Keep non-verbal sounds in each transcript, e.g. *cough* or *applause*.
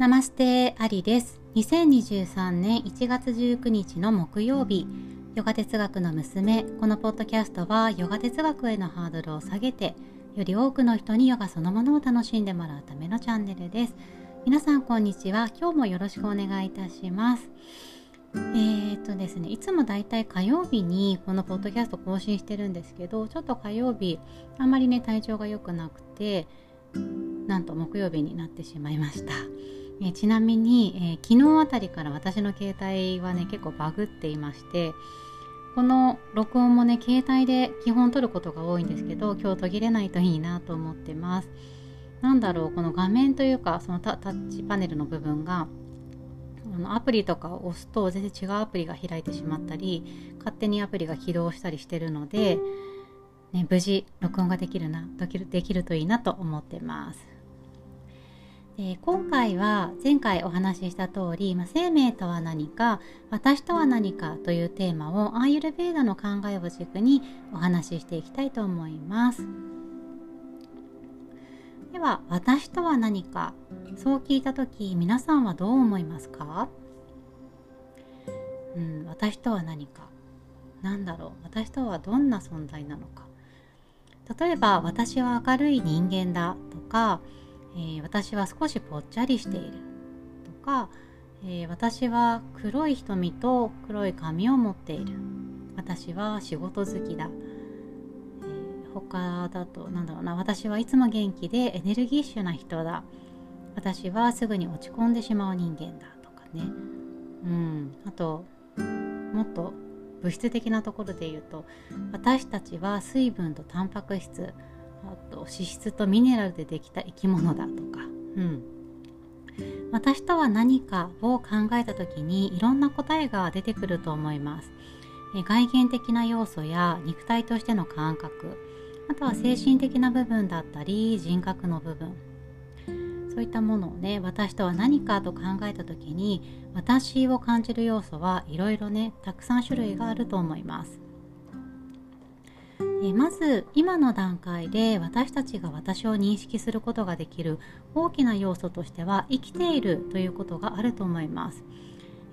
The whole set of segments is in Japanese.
ナマステアリです。2023年1月19日の木曜日、ヨガ哲学の娘、このポッドキャストはヨガ哲学へのハードルを下げて、より多くの人にヨガそのものを楽しんでもらうためのチャンネルです。皆さんこんにちは。今日もよろしくお願いいたします。えー、っとですね、いつもだいたい火曜日にこのポッドキャスト更新してるんですけど、ちょっと火曜日、あんまりね、体調が良くなくて、なんと木曜日になってしまいました。えちなみに、えー、昨日あたりから私の携帯はね結構バグっていましてこの録音もね携帯で基本撮ることが多いんですけど今日途切れないといいなと思ってます。なんだろうこの画面というかそのタッチパネルの部分があのアプリとかを押すと全然違うアプリが開いてしまったり勝手にアプリが起動したりしてるので、ね、無事録音ができるなできるできるといいなと思ってますえー、今回は前回お話しした通り、まあ、生命とは何か私とは何かというテーマをアーユルベーダの考えを軸にお話ししていきたいと思います。では私とは何かそう聞いた時皆さんはどう思いますか？うん私とは何か。何だろう？私とはどんな存在なのか？例えば私は明るい人間だとかえー、私は少しぽっちゃりしているとか、えー、私は黒い瞳と黒い髪を持っている。私は仕事好きだ、えー、他だとなんだろうな。私はいつも元気でエネルギッシュな人だ。私はすぐに落ち込んでしまう人間だとかね。うん。あともっと物質的なところで言うと私たちは水分とタンパク質。あと脂質とミネラルでできた生き物だとか、うん、私とは何かを考えた時にいろんな答えが出てくると思います。外見的な要素や肉体としての感覚。あとは精神的な部分だったり人格の部分。そういったものをね私とは何かと考えた時に私を感じる要素はいろいろねたくさん種類があると思いますえまず今の段階で私たちが私を認識することができる大きな要素としては生きているということがあると思います、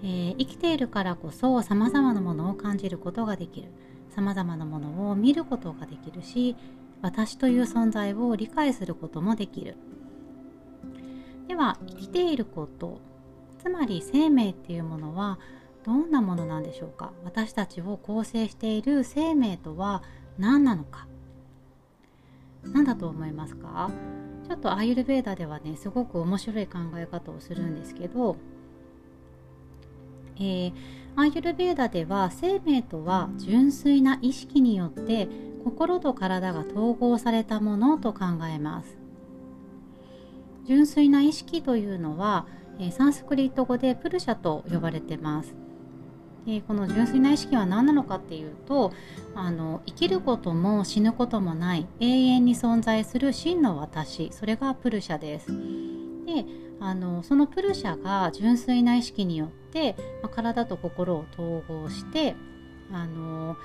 えー、生きているからこそ様々なものを感じることができる。様々なものを見ることができるし私という存在を理解することもできる。では生きていることつまり生命っていうものはどんなものなんでしょうか？私たちを構成している生命とは何なのか。何だと思いますか？ちょっとアーユルベーダではねすごく面白い考え方をするんですけど、えー、アーユルベーダでは生命とは純粋な意識によって心と体が統合されたものと考えます。純粋な意識というのは、え、サンスクリット語でプルシャと呼ばれてます。でこの純粋な意識は何なのかっていうとあの生きることも死ぬこともない永遠に存在する真の私それがプルシャです。であのそのプルシャが純粋な意識によって、まあ、体と心を統合してあの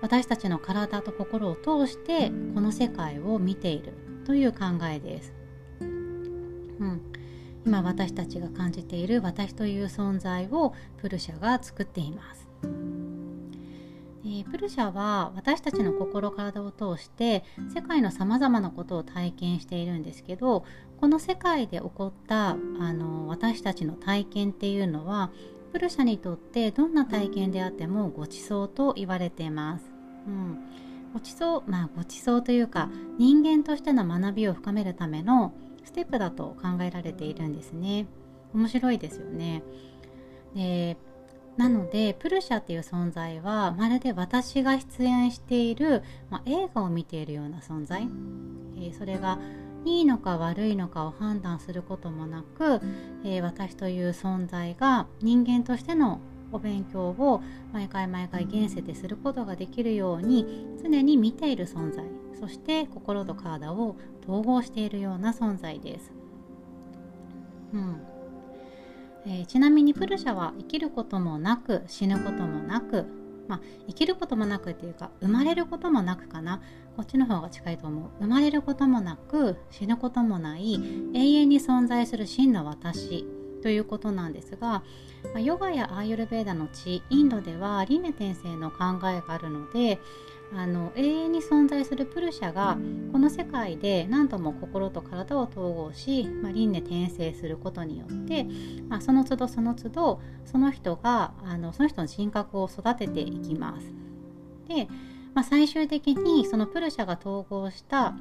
私たちの体と心を通してこの世界を見ているという考えです。うん、今私たちが感じている私という存在をプルシャが作っています。えプルシャは私たちの心体を通して世界のさまざまなことを体験しているんですけどこの世界で起こったあの私たちの体験っていうのはプルシャにとってどんな体験であってもごちそうと言われています。うん、ごちそうまあごちそうというか人間としての学びを深めるためのステップだと考えられているんですね。面白いですよね。でなのでプルシャっていう存在はまるで私が出演している、まあ、映画を見ているような存在、えー、それがいいのか悪いのかを判断することもなく、えー、私という存在が人間としてのお勉強を毎回毎回現世ですることができるように常に見ている存在。そして心と体を統合しているような存在です。うん。えー、ちなみにプルシャは生きることもなく死ぬこともなくまあ、生きることもなくっていうか生まれることもなくかな。こっちの方が近いと思う。生まれることもなく死ぬこともない永遠に存在する真の私ということなんですが、ま、ヨガやアーユルベーダの地インドでは輪廻転生の考えがあるのであの永遠に存在するプルシャがこの世界で何とも心と体を統合し、まあ、輪廻転生することによって、まあ、その都度その都度その人があのその人の人格を育てていきます。で、まあ、最終的にそのプルシャが統合した、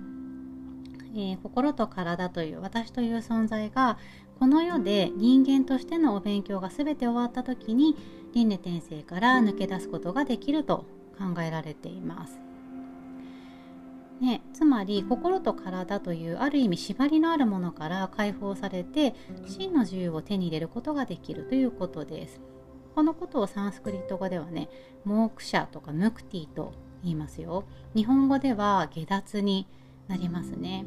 えー、心と体という私という存在がこの世で人間としてのお勉強が全て終わった時に輪廻転生から抜け出すことができると考えられています。ね、つまり心と体というある意味縛りのあるものから解放されて真の自由を手に入れることができるということです。このことをサンスクリット語ではね、モークシャとかムクティと言いますよ。日本語では下脱になりますね。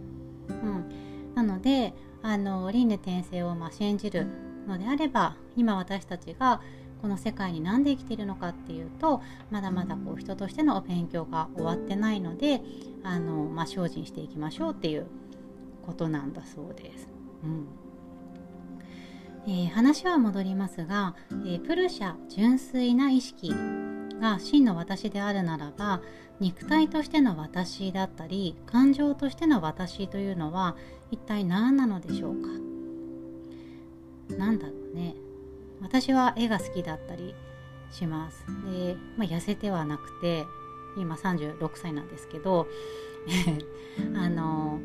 うん、なので、あの輪廻転生をま信じるのであれば、今私たちがこの世界に何で生きているのかっていうとまだまだこう人としてのお勉強が終わってないのであの、まあ、精進していきましょうっていうことなんだそうです。うん。えー、話は戻りますが、えー、プルシャ純粋な意識が真の私であるならば肉体としての私だったり感情としての私というのは一体何なのでしょうか？何だろうね私は絵が好きだったりします。で、まあ、痩せてはなくて今36歳なんですけど *laughs* あの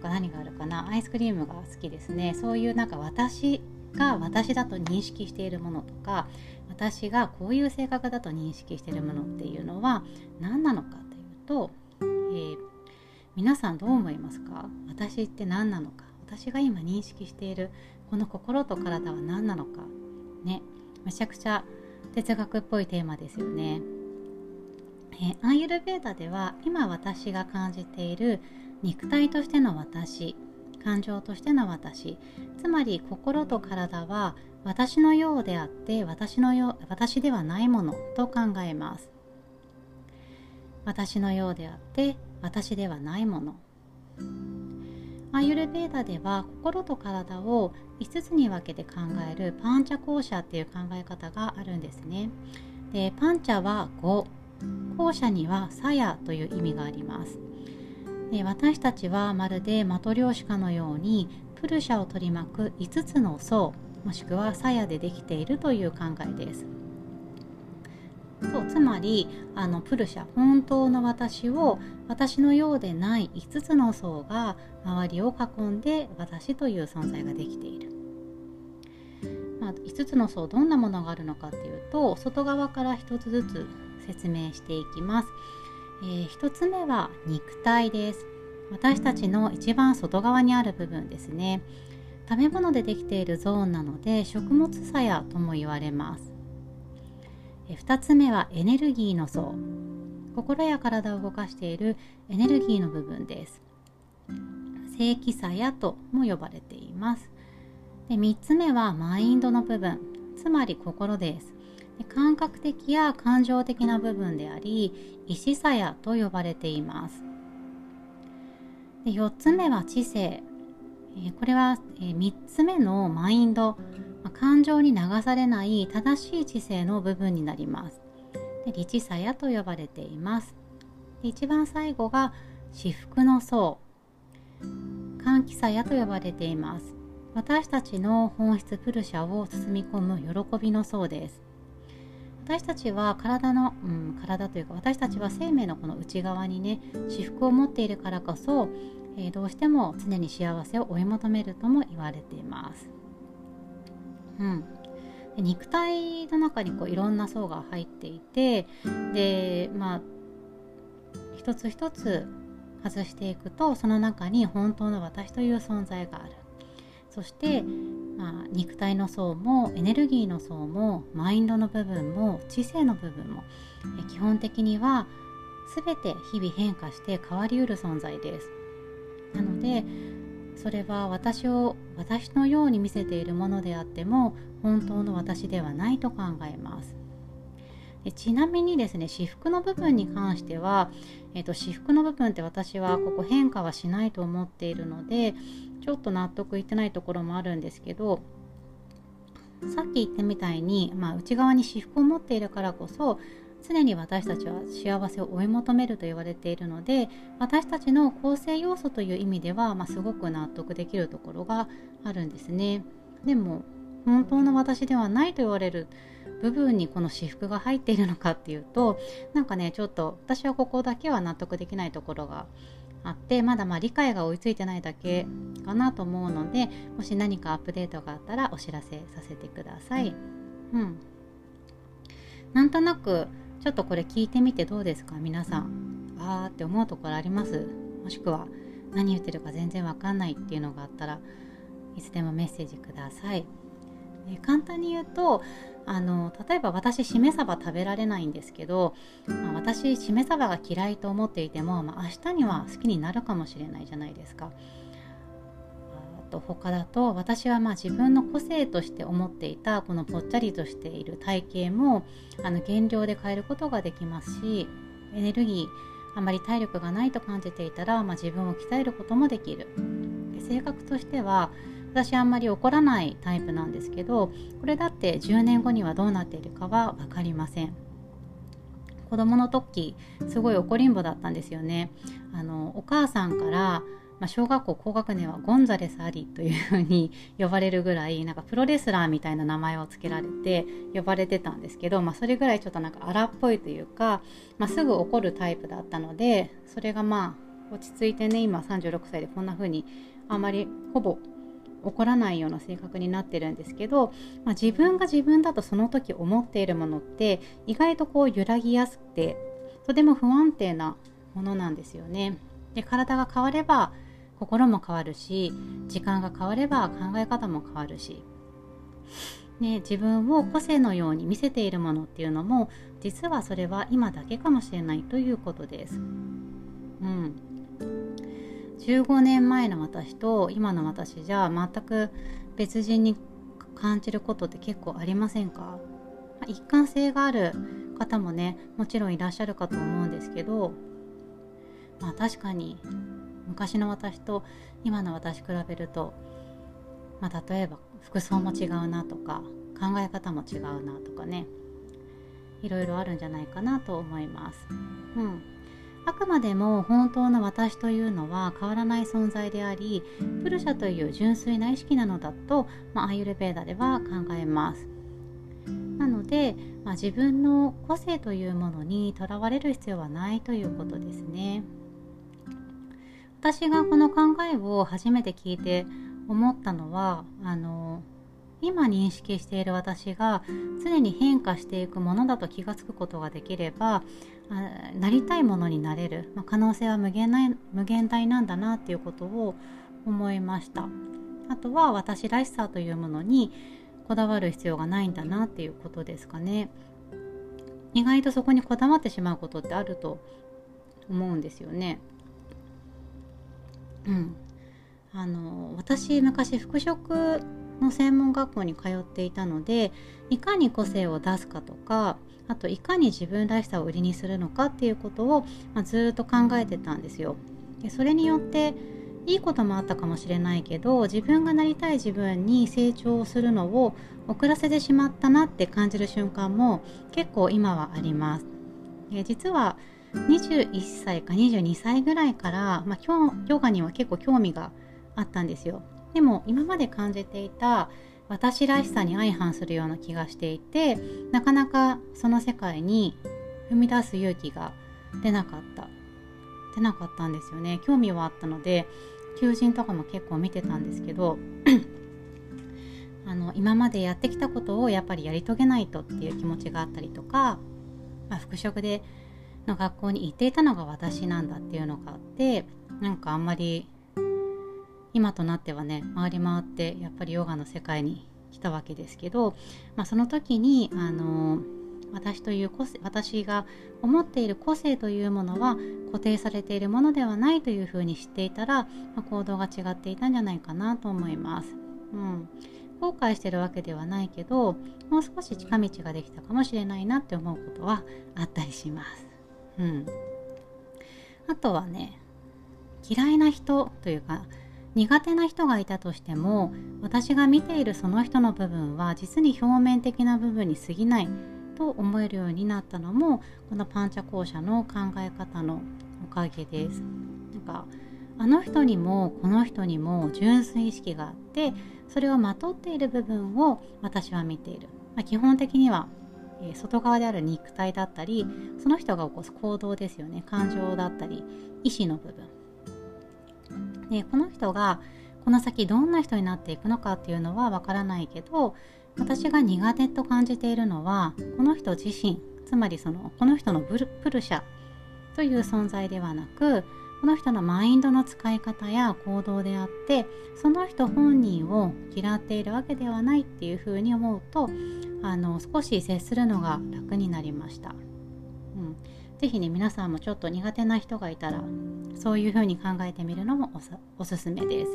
他何があるかな？アイスクリームが好きですね。そういうなんか私が私だと認識しているものとか私がこういう性格だと認識しているものっていうのは何なのかというと、えー、皆さんどう思いますか？私って何なのか？私が今認識しているこの心と体は何なのか？ね。めちゃくちゃ哲学っぽいテーマですよね。えアンユルベーダでは今私が感じている肉体としての私感情としての私つまり心と体は私のようであって私のよ私ではないものと考えます。私のようであって私ではないもの。アーユルベーダでは心と体を5つに分けて考えるパンチャ校舎っていう考え方があるんですね。でパンチャは5校舎にはサヤという意味があります。で私たちはまるでマトリョーシカのようにプルシャを取り巻く5つの層もしくはサヤでできているという考えです。そうつまりあのプルシャ本当の私を私のようでない5つの層が周りを囲んで私という存在ができている、まあ、5つの層どんなものがあるのかっていうと外側から1つずつ説明していきます、えー、1つ目は肉体です。私たちの一番外側にある部分ですね。食べ物でできているゾーンなので食物鞘とも言われます。2つ目はエネルギーの層。心や体を動かしているエネルギーの部分です。正気さやとも呼ばれています。で3つ目はマインドの部分。つまり心です。で感覚的や感情的な部分であり意志さやと呼ばれています。で4つ目は知性。これは3つ目のマインド。感情に流されない正しい知性の部分になります。で理智さやと呼ばれています。で一番最後が至福の層歓喜さやと呼ばれています。私たちの本質プルシャを包み込む喜びの層です。私たちは体の、うん、体というか私たちは生命のこの内側にね至福を持っているからこそ、えー、どうしても常に幸せを追い求めるとも言われています。うん、で肉体の中にこういろんな層が入っていてでまあ一つ一つ外していくとその中に本当の私という存在がある。そして、まあ、肉体の層もエネルギーの層もマインドの部分も知性の部分も基本的には全て日々変化して変わりうる存在です。なのでそれは私を私のように見せているものであっても本当の私ではないと考えます。でちなみにですね私服の部分に関しては、えーと、私服の部分って私はここ変化はしないと思っているのでちょっと納得いってないところもあるんですけどさっき言ったみたいに、まあ、内側に私服を持っているからこそ常に私たちは幸せを追い求めると言われているので私たちの構成要素という意味では、まあ、すごく納得できるところがあるんですね。でも本当の私ではないと言われる部分にこの私服が入っているのかっていうとなんかねちょっと私はここだけは納得できないところがあってまだま理解が追いついてないだけかなと思うのでもし何かアップデートがあったらお知らせさせてください。うん、なんとなくちょっとこれ聞いてみてどうですか？皆さんあーって思うところあります？もしくは何言ってるか全然わかんないっていうのがあったらいつでもメッセージください。簡単に言うとあの例えば私しめ鯖食べられないんですけど、まあ、私しめ鯖が嫌いと思っていても、まあ、明日には好きになるかもしれないじゃないですか。と他だと私はまあ自分の個性として思っていたこのぽっちゃりとしている体型もあの減量で変えることができますしエネルギーあまり体力がないと感じていたら、まあ、自分を鍛えることもできる。性格としては私あんまり怒らないタイプなんですけどこれだって10年後にはどうなっているかは分かりません。子供の時すごい怒りんぼだったんですよね。あのお母さんからまあ、小学校高学年はゴンザレス・アリというふうに呼ばれるぐらいなんかプロレスラーみたいな名前を付けられて呼ばれてたんですけど、まあ、それぐらいちょっとなんか荒っぽいというか、まあ、すぐ怒るタイプだったのでそれがまあ落ち着いてね今36歳でこんな風にあまりほぼ怒らないような性格になってるんですけど、まあ、自分が自分だとその時思っているものって意外とこう揺らぎやすくてとても不安定なものなんですよね。で体が変われば心も変わるし時間が変われば考え方も変わるし、ね、自分を個性のように見せているものっていうのも実はそれは今だけかもしれないということです。うん。15年前の私と今の私じゃ全く別人に感じることって結構ありませんか？一貫性がある方もねもちろんいらっしゃるかと思うんですけどまあ確かに昔の私と今の私比べると、まあ、例えば服装も違うなとか考え方も違うなとかね。いろいろあるんじゃないかなと思います。うん。あくまでも本当の私というのは変わらない存在でありプルシャという純粋な意識なのだと、まあ、アイユルベーダでは考えます。なので、まあ、自分の個性というものにとらわれる必要はないということですね。私がこの考えを初めて聞いて思ったのはあの今認識している私が常に変化していくものだと気が付くことができればなりたいものになれる、まあ、可能性は無限ない無限大なんだなっていうことを思いました。あとは私らしさというものにこだわる必要がないんだなっていうことですかね。意外とそこにこだわってしまうことってあると思うんですよね。うんあの私昔服飾の専門学校に通っていたのでいかに個性を出すかとかあといかに自分らしさを売りにするのかっていうことを、まあ、ずっと考えてたんですよ。でそれによっていいこともあったかもしれないけど自分がなりたい自分に成長するのを遅らせてしまったなって感じる瞬間も結構今はあります。実は21歳か22歳ぐらいから、まあ、ヨガには結構興味があったんですよ。でも今まで感じていた私らしさに相反するような気がしていてなかなかその世界に踏み出す勇気が出なかった出なかったんですよね興味はあったので求人とかも結構見てたんですけどあの今までやってきたことをやっぱりやり遂げないとっていう気持ちがあったりとか、まあ、服飾での学校に行っていたのが私なんだっていうのがあってなんかあんまり今となってはね回り回ってやっぱりヨガの世界に来たわけですけど、まあ、その時にあの私という個性私が思っている個性というものは固定されているものではないというふうに知っていたら、まあ、行動が違っていたんじゃないかなと思います。うん後悔してるわけではないけどもう少し近道ができたかもしれないなって思うことはあったりします。うん、あとはね嫌いな人というか苦手な人がいたとしても私が見ているその人の部分は実に表面的な部分に過ぎないと思えるようになったのもこのパンチャ校舎の考え方のおかげです。なんかあの人にもこの人にも純粋意識があってそれをまとっている部分を私は見ている、まあ、基本的には、え、外側である肉体だったりその人が起こす行動ですよね。感情だったり意志の部分。でこの人がこの先どんな人になっていくのかっていうのはわからないけど私が苦手と感じているのはこの人自身つまりそのこの人のプルシャという存在ではなくこの人のマインドの使い方や行動であってその人本人を嫌っているわけではないっていうふうに思うとあの少し接するのが楽になりました。うん是非ね皆さんもちょっと苦手な人がいたらそういうふうに考えてみるのもおすすめです。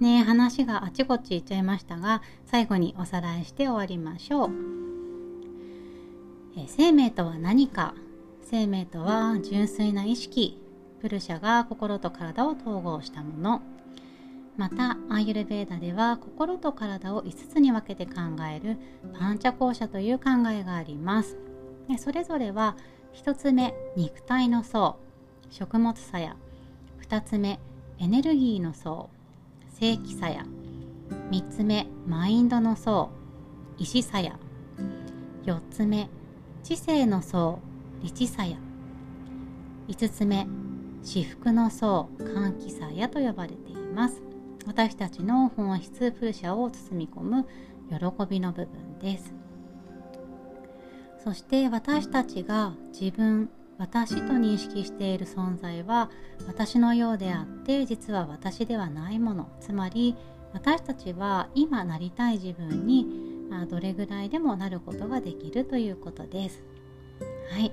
ね話があちこち行っちゃいましたが最後におさらいして終わりましょう。え生命とは何か？生命とは純粋な意識。プルシャが心と体を統合したもの。またアーユルベーダでは心と体を5つに分けて考える。パンチャ校舎という考えがあります。でそれぞれは1つ目肉体の層。食物さや。2つ目エネルギーの層。正規さや。3つ目マインドの層。意志さや。4つ目知性の層。理智さや5つ目至福の層歓喜さやと呼ばれています。私たちの本質プルシャを包み込む喜びの部分です。そして私たちが自分私と認識している存在は私のようであって実は私ではないもの。つまり私たちは今なりたい自分にどれぐらいでもなることができるということです。はい。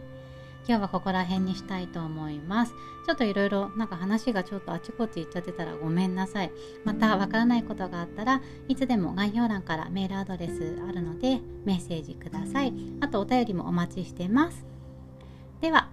今日はここら辺にしたいと思います。ちょっといろいろなんか話がちょっとあちこち行っちゃってたらごめんなさい。またわからないことがあったらいつでも概要欄からメールアドレスあるのでメッセージください。あとお便りもお待ちしてます。では。